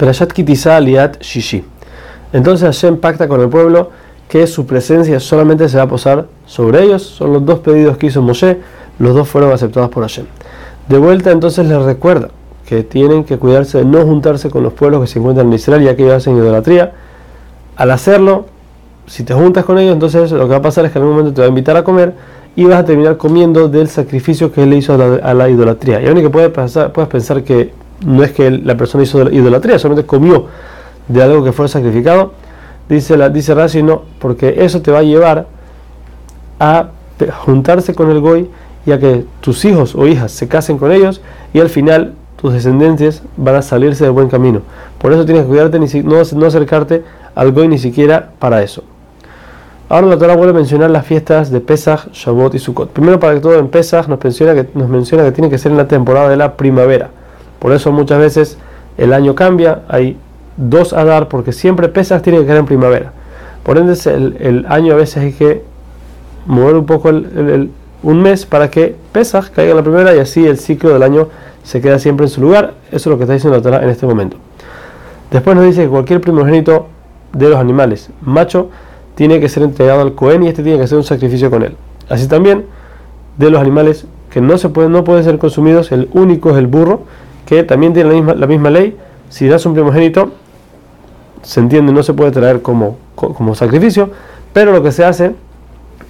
Perashat Kitizá Aliat Shishi. Entonces Hashem pacta con el pueblo que su presencia solamente se va a posar sobre ellos. Son los dos pedidos que hizo Moshe, los dos fueron aceptados por Hashem. De vuelta entonces les recuerda que tienen que cuidarse de no juntarse con los pueblos que se encuentran en Israel ya que ellos hacen idolatría. Al hacerlo, si te juntas con ellos, entonces lo que va a pasar es que en algún momento te va a invitar a comer y vas a terminar comiendo del sacrificio que él le hizo a la, idolatría. Y único que puedes pensar, puedes pensar que no es que la persona hizo idolatría, solamente comió de algo que fue sacrificado. Dice, la, dice Rashi, no, porque eso te va a llevar a juntarse con el Goy y a que tus hijos o hijas se casen con ellos y al final tus descendientes van a salirse de buen camino. Por eso tienes que cuidarte, ni no, no acercarte al Goy ni siquiera para eso. Ahora la Torah vuelve a mencionar las fiestas de Pesach, Shavuot y Sukkot. Primero, para que todo en Pesach nos nos menciona que tiene que ser en la temporada de la primavera. Por eso muchas veces el año cambia, hay dos Adar, porque siempre Pesach tiene que ser en primavera. Por ende, el, año a veces hay que mover un poco un mes para que Pesach caiga en la primavera y así el ciclo del año se queda siempre en su lugar. Eso es lo que está diciendo la Torah en este momento. Después nos dice que cualquier primogénito de los animales, macho, tiene que ser entregado al Cohen y este tiene que hacer un sacrificio con él. Así también de los animales que no se pueden, no pueden ser consumidos, el único es el burro, que también tiene la misma, la misma ley. Si das un primogénito, se entiende, no se puede traer como, como sacrificio, pero lo que se hace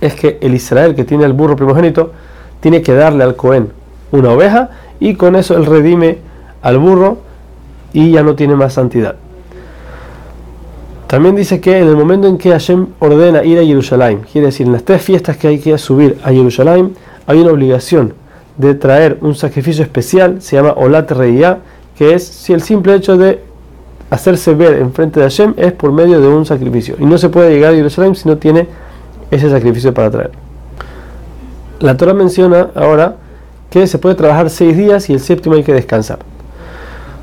es que el Israel que tiene el burro primogénito tiene que darle al Cohen una oveja y con eso él redime al burro y ya no tiene más santidad. También dice que en el momento en que Hashem ordena ir a Jerusalén, quiere decir, en las tres fiestas que hay que subir a Jerusalén, hay una obligación de traer un sacrificio especial, se llama Olat Reia, que es si el simple hecho de hacerse ver en frente de Hashem es por medio de un sacrificio. Y no se puede llegar a Jerusalén si no tiene ese sacrificio para traer. La Torah menciona ahora que se puede trabajar seis días y el séptimo hay que descansar.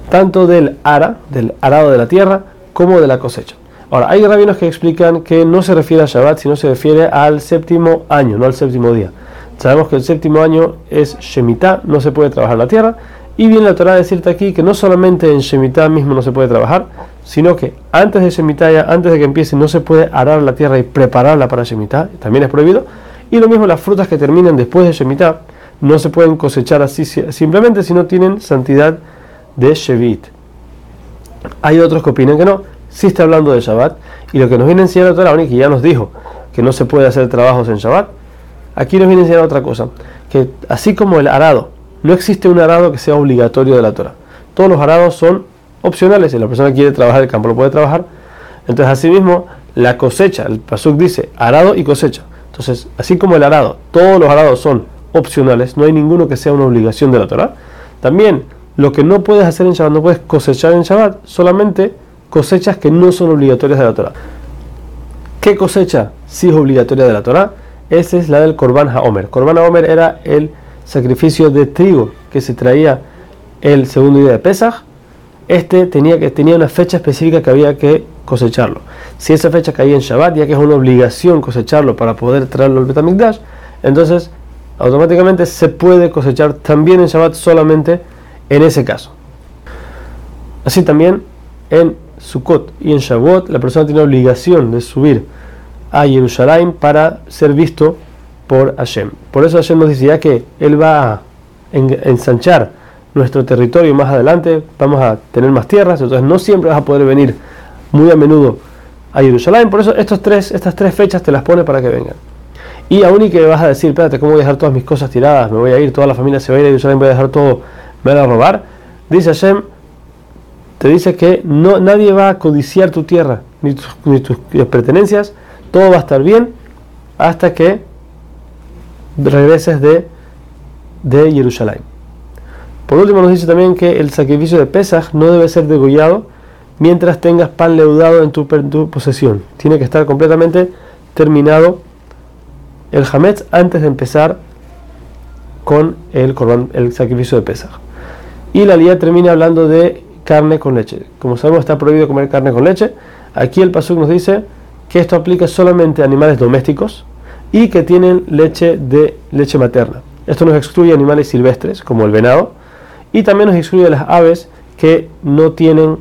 Tanto del ara, del arado de la tierra, como de la cosecha. Ahora, hay rabinos que explican que no se refiere a Shabbat, sino se refiere al séptimo año, no al séptimo día. Sabemos que el séptimo año es Shemitah, no se puede trabajar la tierra. Y viene la Torah a decirte aquí que no solamente en Shemitah mismo no se puede trabajar, sino que antes de Shemitah, antes de que empiece, no se puede arar la tierra y prepararla para Shemitah, también es prohibido. Y lo mismo las frutas que terminan después de Shemitah, no se pueden cosechar así simplemente si no tienen santidad de Shevit. Hay otros que opinan que no, si está hablando de Shabbat y lo que nos viene enseñando la Torah, que ya nos dijo que no se puede hacer trabajos en Shabbat, aquí nos viene enseñando otra cosa, que así como el arado, no existe un arado que sea obligatorio de la Torah. Todos los arados son opcionales, si la persona quiere trabajar el campo lo puede trabajar. Entonces, asimismo, la cosecha, el Pasuk dice arado y cosecha. Entonces, así como el arado, todos los arados son opcionales, no hay ninguno que sea una obligación de la Torah. También lo que no puedes hacer en Shabbat, no puedes cosechar en Shabbat, solamente cosechas que no son obligatorias de la Torah. ¿Qué cosecha sí es obligatoria de la Torah? Esa es la del Korban HaOmer. Korban HaOmer era el sacrificio de trigo que se traía el segundo día de Pesach. Este tenía, que, tenía una fecha específica que había que cosecharlo. Si esa fecha caía en Shabbat, ya que es una obligación cosecharlo para poder traerlo al Betamikdash, entonces automáticamente se puede cosechar también en Shabbat solamente en ese caso. Así también en Sukkot y en Shavuot, la persona tiene obligación de subir a Jerusalén para ser visto por Hashem. Por eso Hashem nos dice ya que Él va a ensanchar nuestro territorio más adelante, vamos a tener más tierras, entonces no siempre vas a poder venir muy a menudo a Jerusalén, por eso estos tres, estas tres fechas te las pone para que vengan. Y aún y que vas a decir, espérate, ¿cómo voy a dejar todas mis cosas tiradas? Me voy a ir, toda la familia se va a ir a Jerusalén, voy a dejar todo, me van a robar. Dice Hashem, te dice que no, nadie va a codiciar tu tierra ni tus, pertenencias, todo va a estar bien hasta que regreses de, de Jerusalén. Por último nos dice también que el sacrificio de Pesach no debe ser degollado mientras tengas pan leudado en tu, posesión. Tiene que estar completamente terminado el Hametz antes de empezar con el, el sacrificio de Pesach. Y la lía termina hablando de carne con leche. Como sabemos está prohibido comer carne con leche. Aquí el Pasuk nos dice que esto aplica solamente a animales domésticos y que tienen leche de leche materna. Esto nos excluye animales silvestres como el venado y también nos excluye las aves que no tienen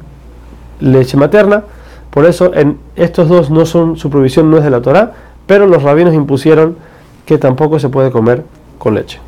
leche materna. Por eso en estos dos no son su provisión no es de la Torah, pero los rabinos impusieron que tampoco se puede comer con leche.